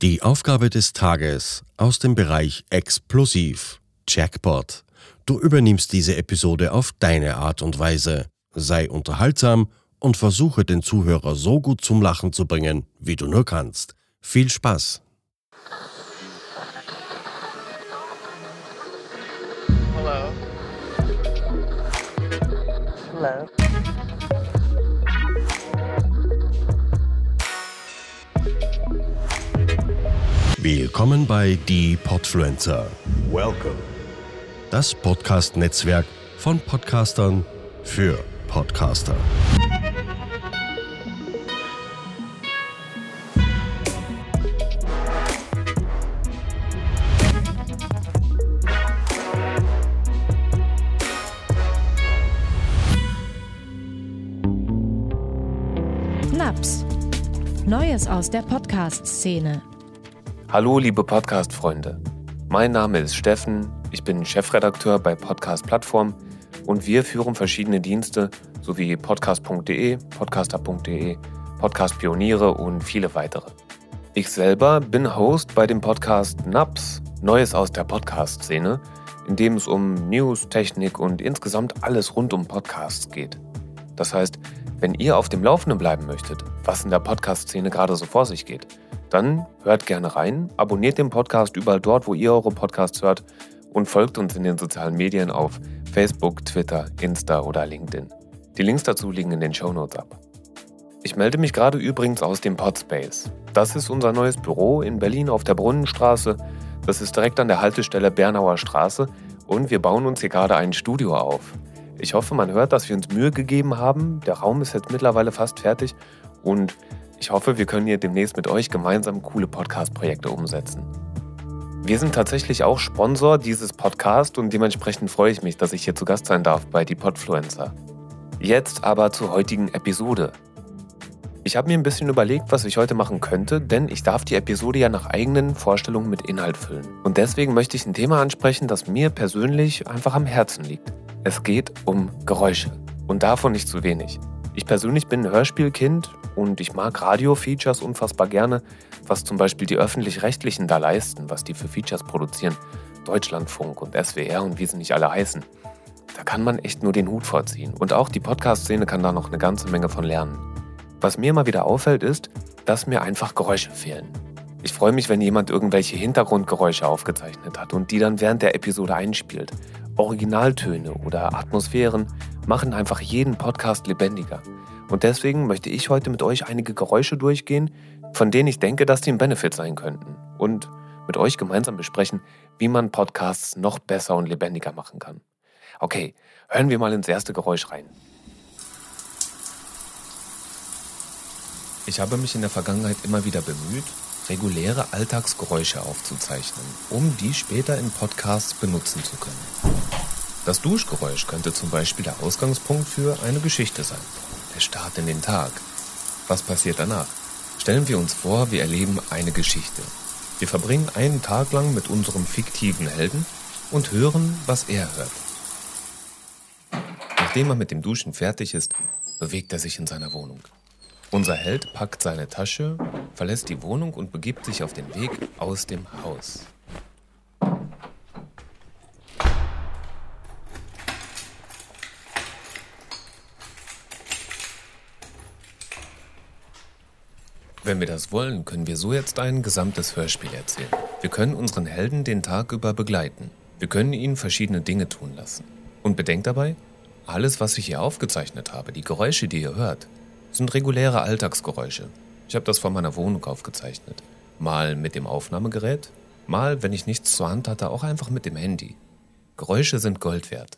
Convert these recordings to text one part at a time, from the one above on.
Die Aufgabe des Tages aus dem Bereich Explosiv Jackpot. Du übernimmst diese Episode auf deine Art und Weise. Sei unterhaltsam und versuche den Zuhörer so gut zum Lachen zu bringen, wie du nur kannst. Viel Spaß! Hello. Hello. Willkommen bei Die Podfluencer, Welcome. das Podcast-Netzwerk von Podcastern für Podcaster. Naps. Neues aus der Podcast-Szene. Hallo, liebe Podcast-Freunde. Mein Name ist Steffen, ich bin Chefredakteur bei Podcast Plattform und wir führen verschiedene Dienste sowie podcast.de, podcaster.de, Podcast Pioniere und viele weitere. Ich selber bin Host bei dem Podcast NAPS, Neues aus der Podcast-Szene, in dem es um News, Technik und insgesamt alles rund um Podcasts geht. Das heißt, wenn ihr auf dem Laufenden bleiben möchtet, was in der Podcast-Szene gerade so vor sich geht, dann hört gerne rein, abonniert den Podcast überall dort, wo ihr eure Podcasts hört und folgt uns in den sozialen Medien auf Facebook, Twitter, Insta oder LinkedIn. Die Links dazu liegen in den Shownotes ab. Ich melde mich gerade übrigens aus dem Podspace. Das ist unser neues Büro in Berlin auf der Brunnenstraße. Das ist direkt an der Haltestelle Bernauer Straße und wir bauen uns hier gerade ein Studio auf. Ich hoffe, man hört, dass wir uns Mühe gegeben haben. Der Raum ist jetzt mittlerweile fast fertig und ich hoffe, wir können hier demnächst mit euch gemeinsam coole Podcast-Projekte umsetzen. Wir sind tatsächlich auch Sponsor dieses Podcasts und dementsprechend freue ich mich, dass ich hier zu Gast sein darf bei Die Podfluencer. Jetzt aber zur heutigen Episode. Ich habe mir ein bisschen überlegt, was ich heute machen könnte, denn ich darf die Episode ja nach eigenen Vorstellungen mit Inhalt füllen. Und deswegen möchte ich ein Thema ansprechen, das mir persönlich einfach am Herzen liegt. Es geht um Geräusche. Und davon nicht zu wenig. Ich persönlich bin ein Hörspielkind und ich mag Radio-Features unfassbar gerne, was zum Beispiel die öffentlich-rechtlichen da leisten, was die für Features produzieren. Deutschlandfunk und SWR und wie sie nicht alle heißen. Da kann man echt nur den Hut vorziehen. Und auch die Podcast-Szene kann da noch eine ganze Menge von lernen. Was mir immer wieder auffällt, ist, dass mir einfach Geräusche fehlen. Ich freue mich, wenn jemand irgendwelche Hintergrundgeräusche aufgezeichnet hat und die dann während der Episode einspielt. Originaltöne oder Atmosphären machen einfach jeden Podcast lebendiger. Und deswegen möchte ich heute mit euch einige Geräusche durchgehen, von denen ich denke, dass die ein Benefit sein könnten. Und mit euch gemeinsam besprechen, wie man Podcasts noch besser und lebendiger machen kann. Okay, hören wir mal ins erste Geräusch rein. Ich habe mich in der Vergangenheit immer wieder bemüht, reguläre Alltagsgeräusche aufzuzeichnen, um die später in Podcasts benutzen zu können. Das Duschgeräusch könnte zum Beispiel der Ausgangspunkt für eine Geschichte sein. Der Start in den Tag. Was passiert danach? Stellen wir uns vor, wir erleben eine Geschichte. Wir verbringen einen Tag lang mit unserem fiktiven Helden und hören, was er hört. Nachdem er mit dem Duschen fertig ist, bewegt er sich in seiner Wohnung. Unser Held packt seine Tasche, verlässt die Wohnung und begibt sich auf den Weg aus dem Haus. Wenn wir das wollen, können wir so jetzt ein gesamtes Hörspiel erzählen. Wir können unseren Helden den Tag über begleiten. Wir können ihn verschiedene Dinge tun lassen. Und bedenkt dabei, alles, was ich hier aufgezeichnet habe, die Geräusche, die ihr hört, sind reguläre Alltagsgeräusche. Ich habe das von meiner Wohnung aufgezeichnet. Mal mit dem Aufnahmegerät, mal, wenn ich nichts zur Hand hatte, auch einfach mit dem Handy. Geräusche sind Gold wert.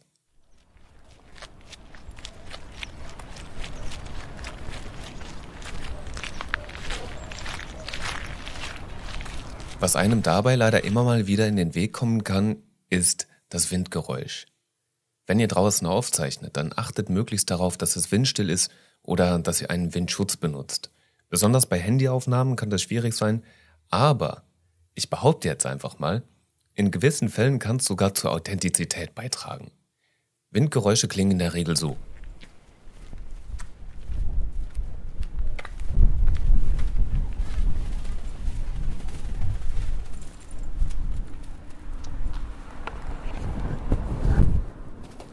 Was einem dabei leider immer mal wieder in den Weg kommen kann, ist das Windgeräusch. Wenn ihr draußen aufzeichnet, dann achtet möglichst darauf, dass es windstill ist oder dass ihr einen Windschutz benutzt. Besonders bei Handyaufnahmen kann das schwierig sein, aber ich behaupte jetzt einfach mal, in gewissen Fällen kann es sogar zur Authentizität beitragen. Windgeräusche klingen in der Regel so.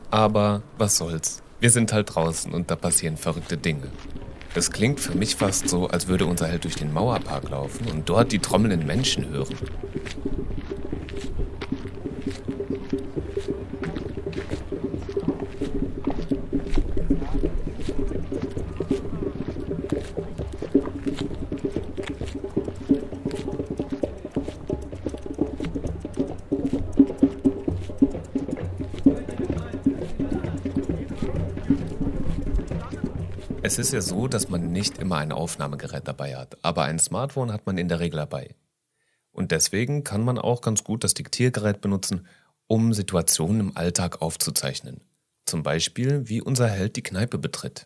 Aber was soll's? Wir sind halt draußen und da passieren verrückte Dinge. Es klingt für mich fast so, als würde unser Held durch den Mauerpark laufen und dort die trommelnden Menschen hören. Es ist ja so, dass man nicht immer ein Aufnahmegerät dabei hat, aber ein Smartphone hat man in der Regel dabei. Und deswegen kann man auch ganz gut das Diktiergerät benutzen, um Situationen im Alltag aufzuzeichnen. Zum Beispiel, wie unser Held die Kneipe betritt.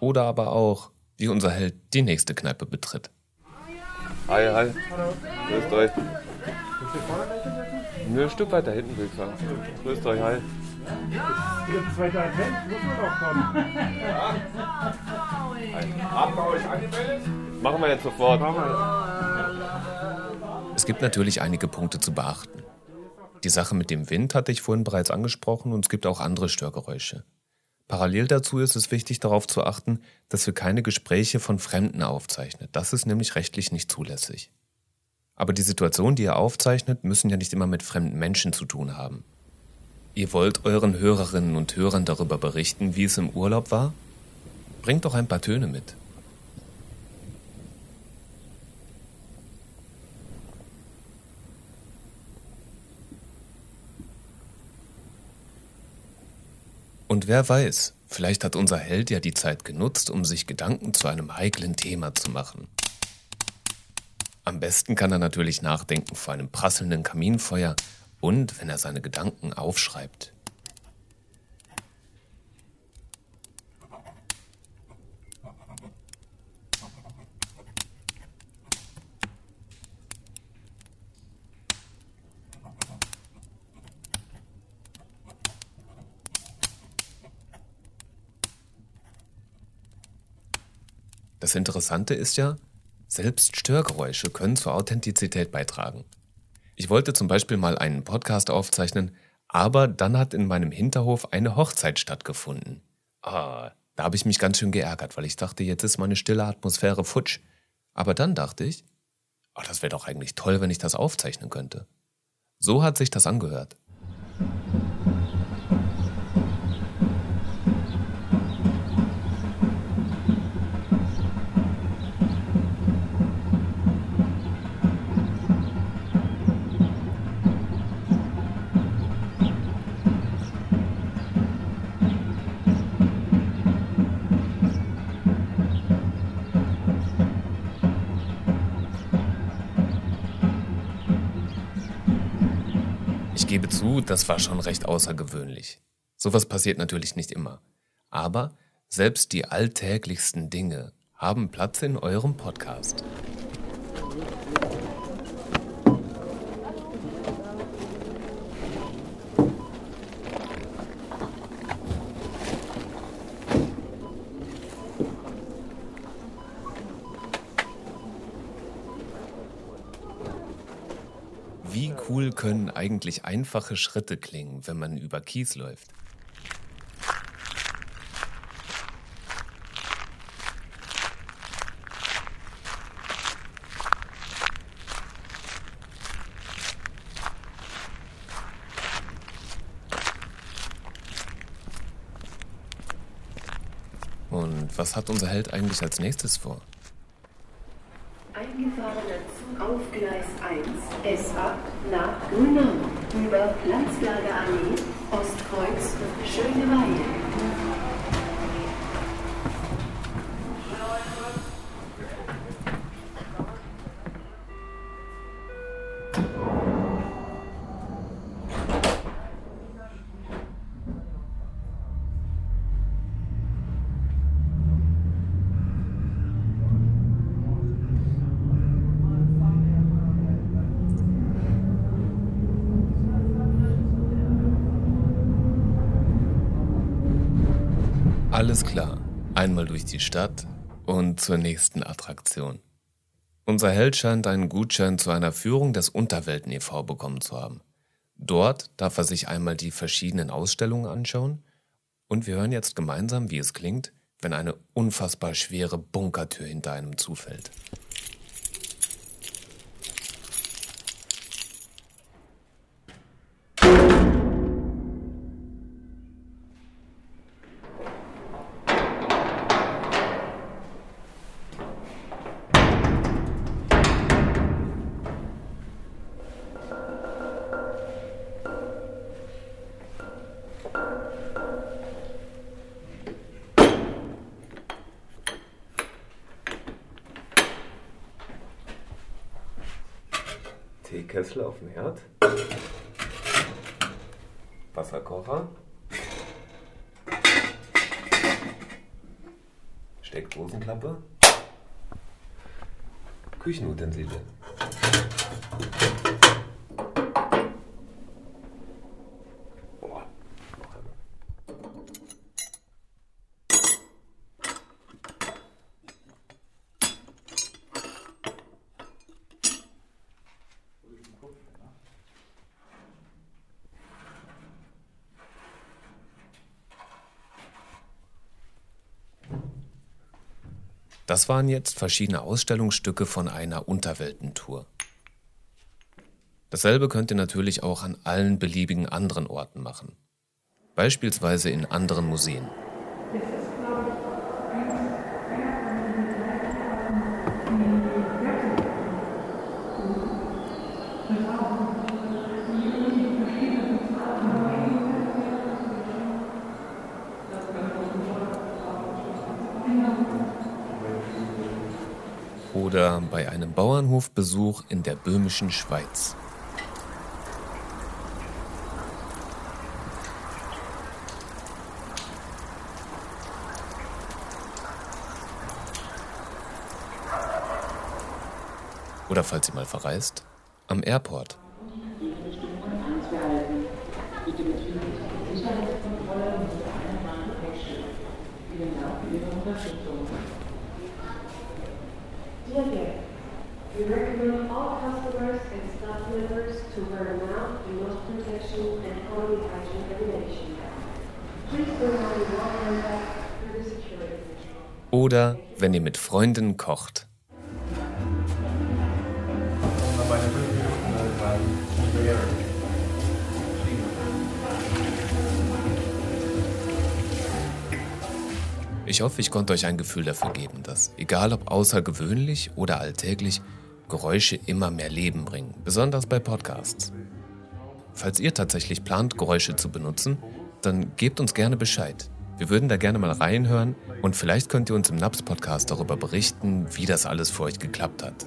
Oder aber auch, wie unser Held die nächste Kneipe betritt. Hi, hi. Grüßt euch. Nö, ein Stück weiter hinten, würde ich sagen. Grüßt euch, hi. Jetzt zweiter Advent, muss man auch kommen. Habt ihr euch angemeldet? Machen wir jetzt sofort. Es gibt natürlich einige Punkte zu beachten. Die Sache mit dem Wind hatte ich vorhin bereits angesprochen und es gibt auch andere Störgeräusche. Parallel dazu ist es wichtig darauf zu achten, dass wir keine Gespräche von Fremden aufzeichnen. Das ist nämlich rechtlich nicht zulässig. Aber die Situationen, die ihr aufzeichnet, müssen ja nicht immer mit fremden Menschen zu tun haben. Ihr wollt euren Hörerinnen und Hörern darüber berichten, wie es im Urlaub war? Bringt doch ein paar Töne mit. Und wer weiß, vielleicht hat unser Held ja die Zeit genutzt, um sich Gedanken zu einem heiklen Thema zu machen. Am besten kann er natürlich nachdenken vor einem prasselnden Kaminfeuer und wenn er seine Gedanken aufschreibt. Das Interessante ist ja, selbst Störgeräusche können zur Authentizität beitragen. Ich wollte zum Beispiel mal einen Podcast aufzeichnen, aber dann hat in meinem Hinterhof eine Hochzeit stattgefunden. Ah, da habe ich mich ganz schön geärgert, weil ich dachte, jetzt ist meine stille Atmosphäre futsch. Aber dann dachte ich, oh, das wäre doch eigentlich toll, wenn ich das aufzeichnen könnte. So hat sich das angehört. Gebe zu, das war schon recht außergewöhnlich. Sowas passiert natürlich nicht immer. Aber selbst die alltäglichsten Dinge haben Platz in eurem Podcast. Wie cool können eigentlich einfache Schritte klingen, wenn man über Kies läuft? Und was hat unser Held eigentlich als nächstes vor? Auf Gleis 1, S8 nach Grünau über Landsberger Allee, Ostkreuz, Schöneweide. Alles klar. Einmal durch die Stadt und zur nächsten Attraktion. Unser Held scheint einen Gutschein zu einer Führung des Unterwelten e.V. bekommen zu haben. Dort darf er sich einmal die verschiedenen Ausstellungen anschauen und wir hören jetzt gemeinsam, wie es klingt, wenn eine unfassbar schwere Bunkertür hinter einem zufällt. Teekessel auf dem Herd. Wasserkocher. Steckdosenklappe. Küchenutensilien. Das waren jetzt verschiedene Ausstellungsstücke von einer Unterweltentour. Dasselbe könnt ihr natürlich auch an allen beliebigen anderen Orten machen. Beispielsweise in anderen Museen. Oder bei einem Bauernhofbesuch in der böhmischen Schweiz. Oder falls ihr mal verreist, am Airport. Guests, we recommend all customers and staff members to wear a mask and nose protection and quality hygiene regulation. Please do not walk on back through the security. Oder wenn ihr mit Freunden kocht. Ich hoffe, ich konnte euch ein Gefühl dafür geben, dass, egal ob außergewöhnlich oder alltäglich, Geräusche immer mehr Leben bringen, besonders bei Podcasts. Falls ihr tatsächlich plant, Geräusche zu benutzen, dann gebt uns gerne Bescheid. Wir würden da gerne mal reinhören und vielleicht könnt ihr uns im Naps-Podcast darüber berichten, wie das alles für euch geklappt hat.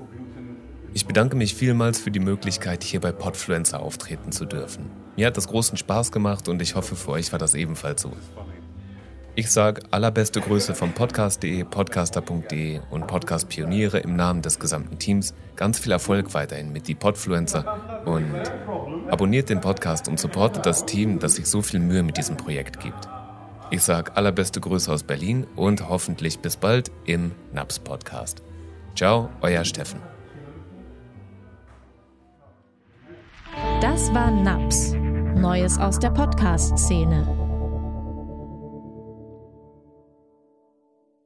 Ich bedanke mich vielmals für die Möglichkeit, hier bei Podfluencer auftreten zu dürfen. Mir hat das großen Spaß gemacht und ich hoffe, für euch war das ebenfalls so. Ich sage allerbeste Grüße vom Podcast.de, Podcaster.de und Podcast Pioniere im Namen des gesamten Teams. Ganz viel Erfolg weiterhin mit die Podfluencer und abonniert den Podcast und supportet das Team, das sich so viel Mühe mit diesem Projekt gibt. Ich sage allerbeste Grüße aus Berlin und hoffentlich bis bald im Naps Podcast. Ciao, euer Steffen. Das war Naps. Neues aus der Podcast-Szene.